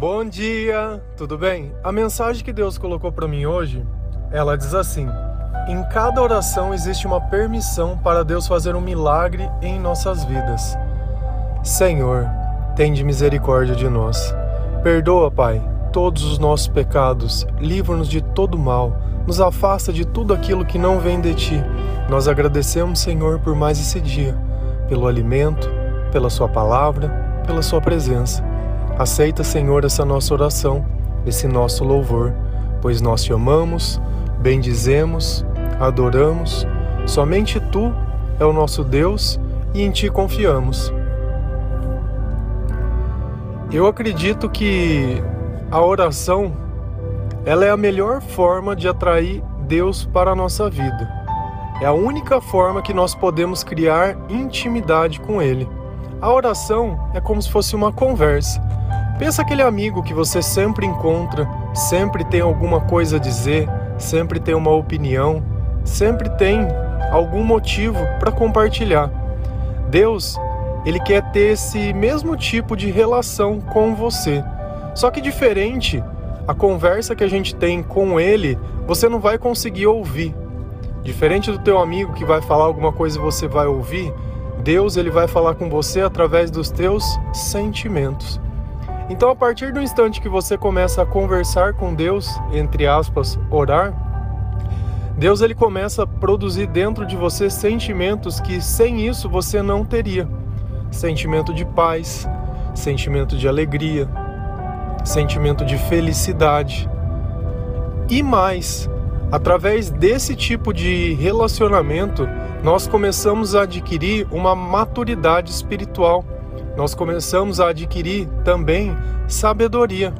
Bom dia, tudo bem? A mensagem que Deus colocou para mim hoje, ela diz assim: Em cada oração existe uma permissão para Deus fazer um milagre em nossas vidas. Senhor, tende misericórdia de nós. Perdoa, Pai, todos os nossos pecados, livra-nos de todo mal, nos afasta de tudo aquilo que não vem de ti. Nós agradecemos, Senhor, por mais esse dia, pelo alimento, pela Sua palavra, pela Sua presença. Aceita, Senhor, essa nossa oração, esse nosso louvor, pois nós te amamos, bendizemos, adoramos. Somente tu é o nosso Deus e em ti confiamos. Eu acredito que a oração ela é a melhor forma de atrair Deus para a nossa vida. É a única forma que nós podemos criar intimidade com Ele. A oração é como se fosse uma conversa. Pensa aquele amigo que você sempre encontra, sempre tem alguma coisa a dizer, sempre tem uma opinião, sempre tem algum motivo para compartilhar. Deus, ele quer ter esse mesmo tipo de relação com você. Só que diferente, a conversa que a gente tem com ele, você não vai conseguir ouvir. Diferente do teu amigo que vai falar alguma coisa e você vai ouvir, Deus ele vai falar com você através dos teus sentimentos. Então, a partir do instante que você começa a conversar com Deus, entre aspas, orar, Deus ele começa a produzir dentro de você sentimentos que sem isso você não teria. Sentimento de paz, sentimento de alegria, sentimento de felicidade. E mais, através desse tipo de relacionamento, nós começamos a adquirir uma maturidade espiritual nós começamos a adquirir também sabedoria.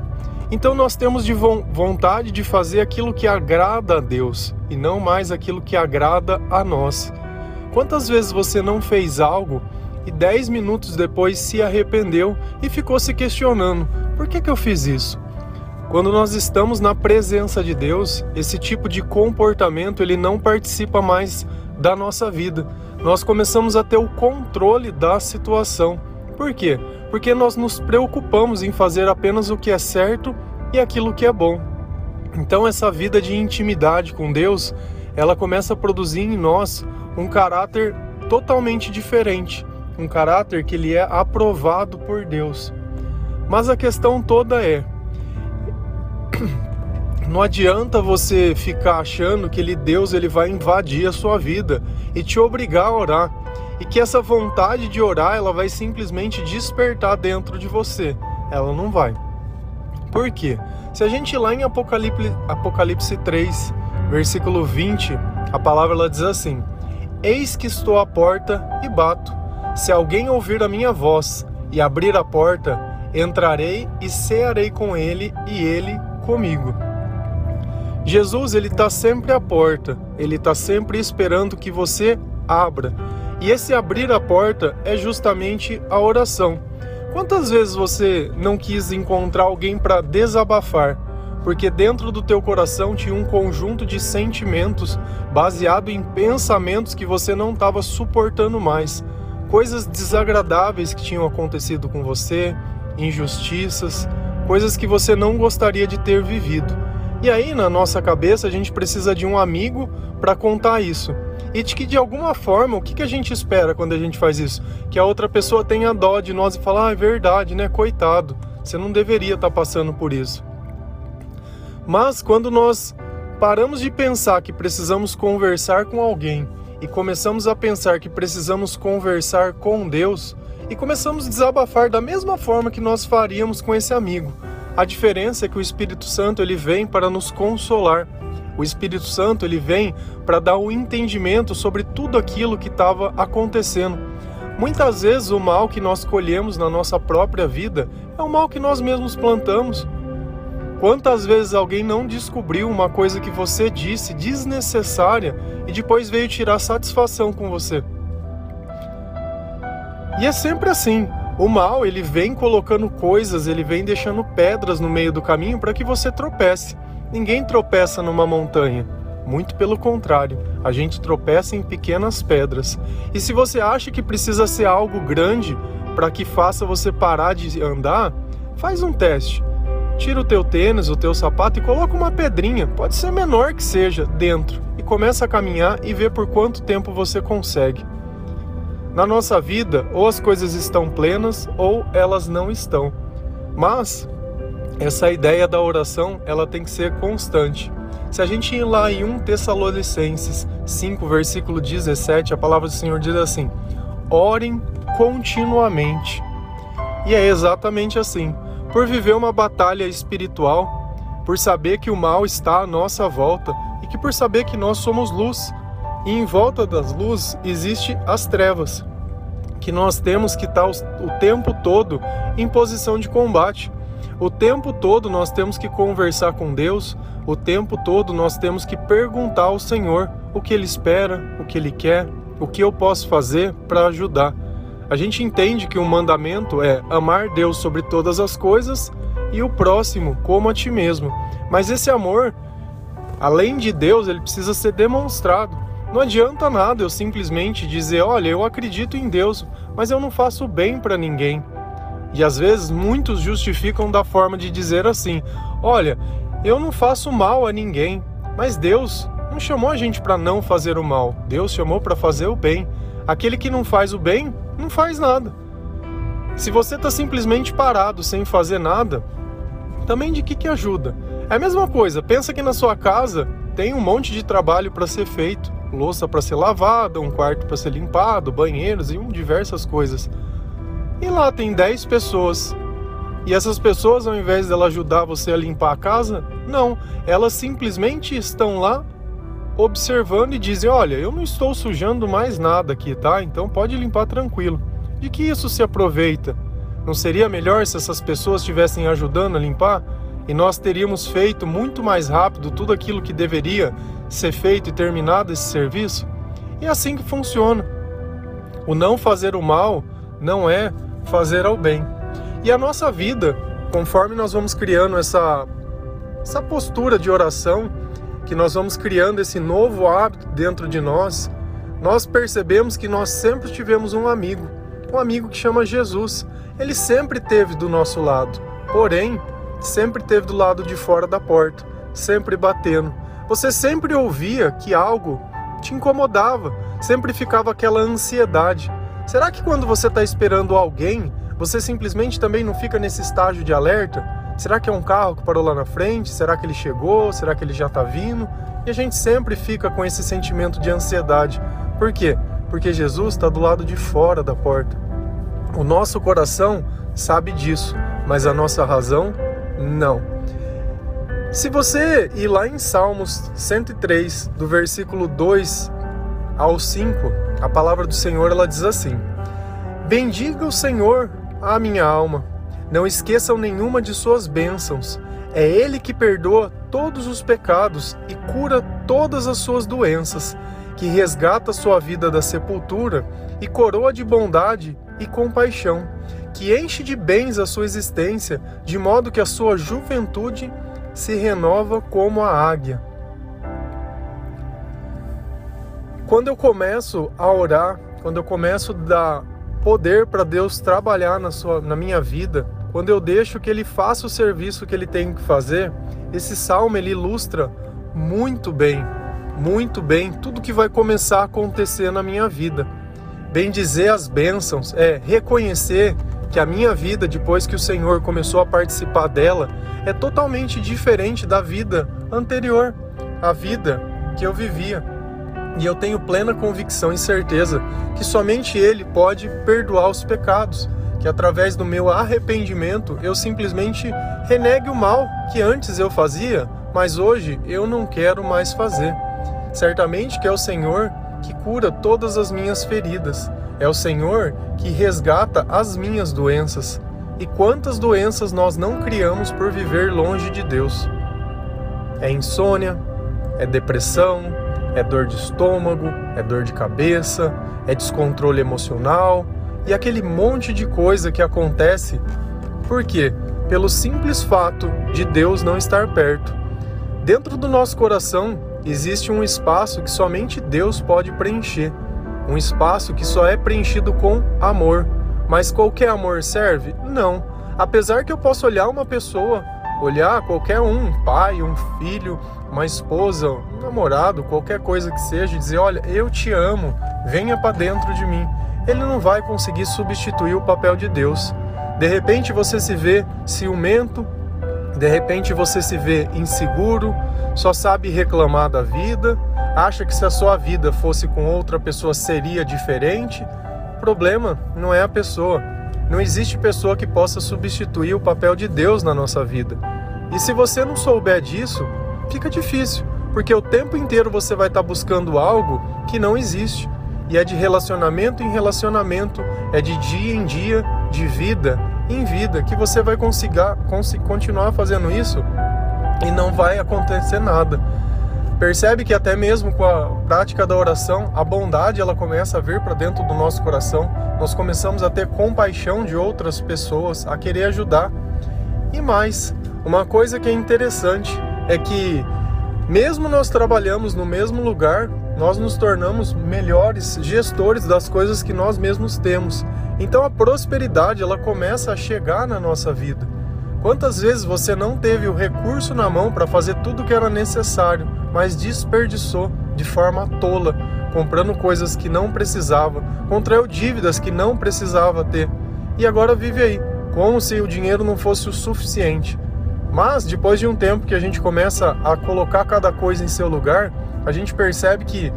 Então nós temos de vontade de fazer aquilo que agrada a Deus e não mais aquilo que agrada a nós. Quantas vezes você não fez algo e dez minutos depois se arrependeu e ficou se questionando: por que, que eu fiz isso? Quando nós estamos na presença de Deus, esse tipo de comportamento ele não participa mais da nossa vida. Nós começamos a ter o controle da situação. Por quê? Porque nós nos preocupamos em fazer apenas o que é certo e aquilo que é bom. Então essa vida de intimidade com Deus, ela começa a produzir em nós um caráter totalmente diferente, um caráter que ele é aprovado por Deus. Mas a questão toda é não adianta você ficar achando que ele Deus ele vai invadir a sua vida e te obrigar a orar e que essa vontade de orar ela vai simplesmente despertar dentro de você. Ela não vai. Por quê? Se a gente lá em Apocalipse, Apocalipse 3, versículo 20, a palavra ela diz assim: Eis que estou à porta e bato. Se alguém ouvir a minha voz e abrir a porta, entrarei e cearei com ele e ele comigo. Jesus ele está sempre à porta, ele está sempre esperando que você abra. E esse abrir a porta é justamente a oração. Quantas vezes você não quis encontrar alguém para desabafar, porque dentro do teu coração tinha um conjunto de sentimentos baseado em pensamentos que você não estava suportando mais, coisas desagradáveis que tinham acontecido com você, injustiças, coisas que você não gostaria de ter vivido. E aí, na nossa cabeça, a gente precisa de um amigo para contar isso e de que de alguma forma, o que, que a gente espera quando a gente faz isso? Que a outra pessoa tenha dó de nós e fala, ah, é verdade, né? Coitado, você não deveria estar tá passando por isso. Mas quando nós paramos de pensar que precisamos conversar com alguém e começamos a pensar que precisamos conversar com Deus e começamos a desabafar da mesma forma que nós faríamos com esse amigo. A diferença é que o Espírito Santo ele vem para nos consolar o Espírito Santo ele vem para dar o um entendimento sobre tudo aquilo que estava acontecendo. Muitas vezes o mal que nós colhemos na nossa própria vida é o mal que nós mesmos plantamos. Quantas vezes alguém não descobriu uma coisa que você disse desnecessária e depois veio tirar satisfação com você? E é sempre assim. O mal, ele vem colocando coisas, ele vem deixando pedras no meio do caminho para que você tropece. Ninguém tropeça numa montanha. Muito pelo contrário, a gente tropeça em pequenas pedras. E se você acha que precisa ser algo grande para que faça você parar de andar, faz um teste. tira o teu tênis, o teu sapato e coloca uma pedrinha, pode ser menor que seja, dentro e começa a caminhar e vê por quanto tempo você consegue. Na nossa vida, ou as coisas estão plenas ou elas não estão. Mas essa ideia da oração, ela tem que ser constante. Se a gente ir lá em 1 Tessalonicenses 5, versículo 17, a palavra do Senhor diz assim: Orem continuamente. E é exatamente assim. Por viver uma batalha espiritual, por saber que o mal está à nossa volta e que por saber que nós somos luz, e em volta das luzes existe as trevas, que nós temos que estar o tempo todo em posição de combate. O tempo todo nós temos que conversar com Deus, o tempo todo nós temos que perguntar ao Senhor o que Ele espera, o que Ele quer, o que eu posso fazer para ajudar. A gente entende que o mandamento é amar Deus sobre todas as coisas e o próximo como a ti mesmo. Mas esse amor, além de Deus, ele precisa ser demonstrado. Não adianta nada eu simplesmente dizer, olha, eu acredito em Deus, mas eu não faço bem para ninguém. E às vezes muitos justificam da forma de dizer assim: olha, eu não faço mal a ninguém, mas Deus não chamou a gente para não fazer o mal, Deus chamou para fazer o bem. Aquele que não faz o bem, não faz nada. Se você está simplesmente parado sem fazer nada, também de que, que ajuda? É a mesma coisa, pensa que na sua casa tem um monte de trabalho para ser feito louça para ser lavada, um quarto para ser limpado, banheiros e diversas coisas. E lá tem 10 pessoas. E essas pessoas, ao invés de ela ajudar você a limpar a casa, não, elas simplesmente estão lá observando e dizem: Olha, eu não estou sujando mais nada aqui, tá? Então pode limpar tranquilo. De que isso se aproveita? Não seria melhor se essas pessoas estivessem ajudando a limpar? E nós teríamos feito muito mais rápido tudo aquilo que deveria ser feito e terminado esse serviço? E é assim que funciona. O não fazer o mal não é fazer ao bem. E a nossa vida, conforme nós vamos criando essa, essa postura de oração, que nós vamos criando esse novo hábito dentro de nós, nós percebemos que nós sempre tivemos um amigo, um amigo que chama Jesus. Ele sempre teve do nosso lado, porém, sempre teve do lado de fora da porta, sempre batendo, você sempre ouvia que algo te incomodava, sempre ficava aquela ansiedade. Será que quando você está esperando alguém, você simplesmente também não fica nesse estágio de alerta? Será que é um carro que parou lá na frente? Será que ele chegou? Será que ele já está vindo? E a gente sempre fica com esse sentimento de ansiedade. Por quê? Porque Jesus está do lado de fora da porta. O nosso coração sabe disso, mas a nossa razão não. Se você ir lá em Salmos 103, do versículo 2 ao 5, a palavra do Senhor ela diz assim: Bendiga o Senhor, a minha alma. Não esqueçam nenhuma de suas bênçãos. É Ele que perdoa todos os pecados e cura todas as suas doenças, que resgata sua vida da sepultura e coroa de bondade e compaixão, que enche de bens a sua existência, de modo que a sua juventude se renova como a águia. Quando eu começo a orar, quando eu começo a dar poder para Deus trabalhar na, sua, na minha vida, quando eu deixo que Ele faça o serviço que Ele tem que fazer, esse salmo ele ilustra muito bem, muito bem tudo que vai começar a acontecer na minha vida. Bem dizer as bênçãos é reconhecer que a minha vida, depois que o Senhor começou a participar dela, é totalmente diferente da vida anterior, a vida que eu vivia. E eu tenho plena convicção e certeza que somente Ele pode perdoar os pecados, que através do meu arrependimento eu simplesmente renegue o mal que antes eu fazia, mas hoje eu não quero mais fazer. Certamente que é o Senhor que cura todas as minhas feridas é o Senhor que resgata as minhas doenças. E quantas doenças nós não criamos por viver longe de Deus? É insônia, é depressão, é dor de estômago, é dor de cabeça, é descontrole emocional e aquele monte de coisa que acontece. Por quê? Pelo simples fato de Deus não estar perto. Dentro do nosso coração existe um espaço que somente Deus pode preencher um espaço que só é preenchido com amor. Mas qualquer amor serve? Não. Apesar que eu possa olhar uma pessoa olhar qualquer um, um pai, um filho, uma esposa, um namorado, qualquer coisa que seja, e dizer: Olha, eu te amo, venha para dentro de mim. Ele não vai conseguir substituir o papel de Deus. De repente você se vê ciumento, de repente você se vê inseguro, só sabe reclamar da vida, acha que se a sua vida fosse com outra pessoa seria diferente. O problema não é a pessoa. Não existe pessoa que possa substituir o papel de Deus na nossa vida. E se você não souber disso, fica difícil, porque o tempo inteiro você vai estar buscando algo que não existe. E é de relacionamento em relacionamento, é de dia em dia, de vida em vida, que você vai conseguir, continuar fazendo isso e não vai acontecer nada. Percebe que até mesmo com a prática da oração, a bondade ela começa a vir para dentro do nosso coração. Nós começamos a ter compaixão de outras pessoas, a querer ajudar. E mais, uma coisa que é interessante é que mesmo nós trabalhamos no mesmo lugar, nós nos tornamos melhores gestores das coisas que nós mesmos temos. Então a prosperidade ela começa a chegar na nossa vida. Quantas vezes você não teve o recurso na mão para fazer tudo o que era necessário, mas desperdiçou de forma tola, comprando coisas que não precisava, contraiu dívidas que não precisava ter e agora vive aí, como se o dinheiro não fosse o suficiente. Mas depois de um tempo que a gente começa a colocar cada coisa em seu lugar, a gente percebe que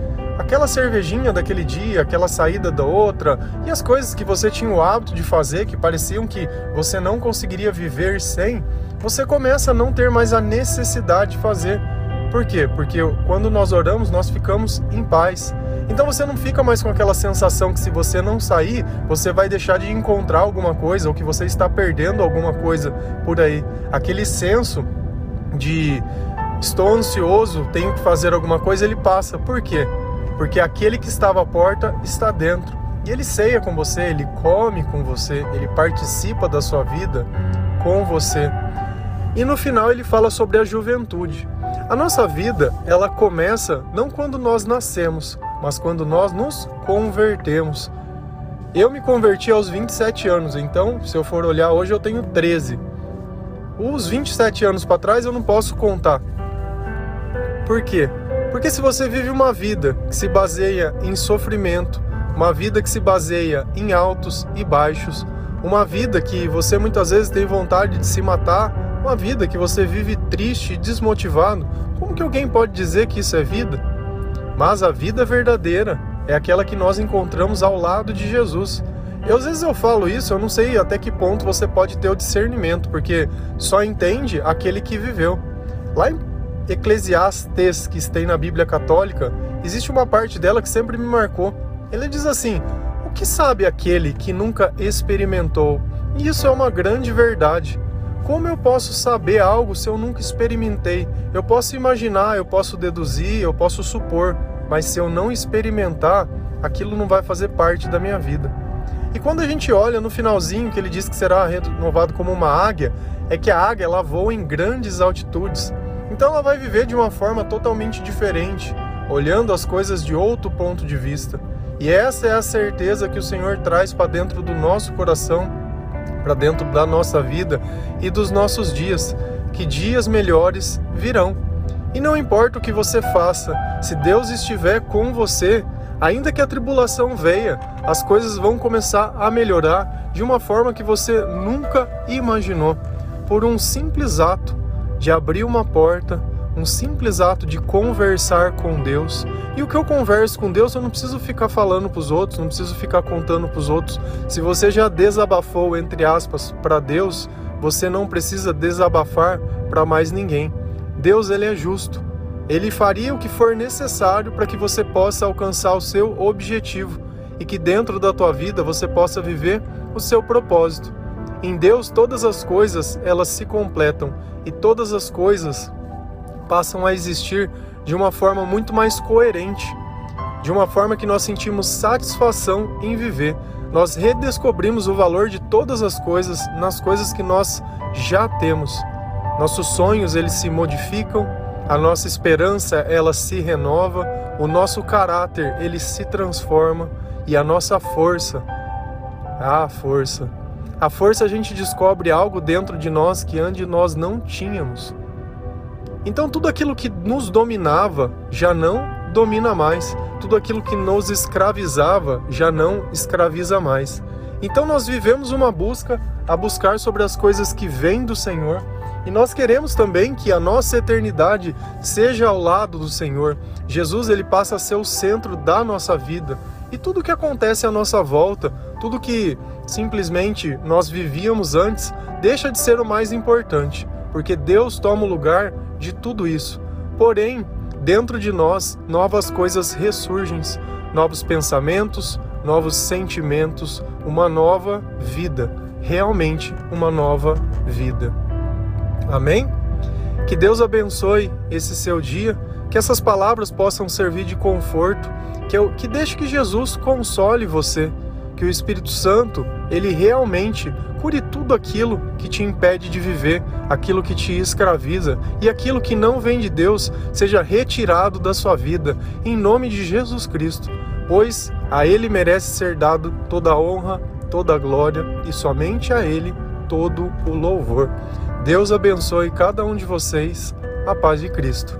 aquela cervejinha daquele dia, aquela saída da outra e as coisas que você tinha o hábito de fazer que pareciam que você não conseguiria viver sem, você começa a não ter mais a necessidade de fazer. Por quê? Porque quando nós oramos, nós ficamos em paz. Então você não fica mais com aquela sensação que se você não sair, você vai deixar de encontrar alguma coisa ou que você está perdendo alguma coisa por aí. Aquele senso de estou ansioso, tenho que fazer alguma coisa, ele passa. Por quê? Porque aquele que estava à porta está dentro. E ele ceia com você, ele come com você, ele participa da sua vida com você. E no final ele fala sobre a juventude. A nossa vida, ela começa não quando nós nascemos, mas quando nós nos convertemos. Eu me converti aos 27 anos, então, se eu for olhar hoje, eu tenho 13. Os 27 anos para trás eu não posso contar. Por quê? Porque se você vive uma vida que se baseia em sofrimento, uma vida que se baseia em altos e baixos, uma vida que você muitas vezes tem vontade de se matar, uma vida que você vive triste e desmotivado, como que alguém pode dizer que isso é vida? Mas a vida verdadeira é aquela que nós encontramos ao lado de Jesus. Eu, às vezes eu falo isso, eu não sei até que ponto você pode ter o discernimento, porque só entende aquele que viveu. Lá em Eclesiastes que tem na Bíblia Católica, existe uma parte dela que sempre me marcou. Ele diz assim: O que sabe aquele que nunca experimentou? E isso é uma grande verdade. Como eu posso saber algo se eu nunca experimentei? Eu posso imaginar, eu posso deduzir, eu posso supor, mas se eu não experimentar, aquilo não vai fazer parte da minha vida. E quando a gente olha no finalzinho que ele diz que será renovado como uma águia, é que a águia ela voa em grandes altitudes. Então ela vai viver de uma forma totalmente diferente, olhando as coisas de outro ponto de vista. E essa é a certeza que o Senhor traz para dentro do nosso coração, para dentro da nossa vida e dos nossos dias, que dias melhores virão. E não importa o que você faça, se Deus estiver com você, ainda que a tribulação venha, as coisas vão começar a melhorar de uma forma que você nunca imaginou, por um simples ato de abrir uma porta, um simples ato de conversar com Deus. E o que eu converso com Deus, eu não preciso ficar falando para os outros, não preciso ficar contando para os outros. Se você já desabafou, entre aspas, para Deus, você não precisa desabafar para mais ninguém. Deus ele é justo. Ele faria o que for necessário para que você possa alcançar o seu objetivo e que dentro da tua vida você possa viver o seu propósito. Em Deus todas as coisas elas se completam e todas as coisas passam a existir de uma forma muito mais coerente, de uma forma que nós sentimos satisfação em viver. Nós redescobrimos o valor de todas as coisas nas coisas que nós já temos. Nossos sonhos eles se modificam, a nossa esperança ela se renova, o nosso caráter ele se transforma e a nossa força, a força A força a gente descobre algo dentro de nós que antes nós não tínhamos. Então tudo aquilo que nos dominava já não domina mais. Tudo aquilo que nos escravizava já não escraviza mais. Então nós vivemos uma busca a buscar sobre as coisas que vêm do Senhor. E nós queremos também que a nossa eternidade seja ao lado do Senhor. Jesus ele passa a ser o centro da nossa vida. E tudo que acontece à nossa volta, tudo que simplesmente nós vivíamos antes, deixa de ser o mais importante, porque Deus toma o lugar de tudo isso. Porém, dentro de nós, novas coisas ressurgem, novos pensamentos, novos sentimentos, uma nova vida, realmente uma nova vida. Amém? Que Deus abençoe esse seu dia, que essas palavras possam servir de conforto, que, eu, que deixe que Jesus console você, que o Espírito Santo, ele realmente cure tudo aquilo que te impede de viver, aquilo que te escraviza e aquilo que não vem de Deus seja retirado da sua vida, em nome de Jesus Cristo, pois a ele merece ser dado toda a honra, toda a glória e somente a ele todo o louvor. Deus abençoe cada um de vocês. A paz de Cristo.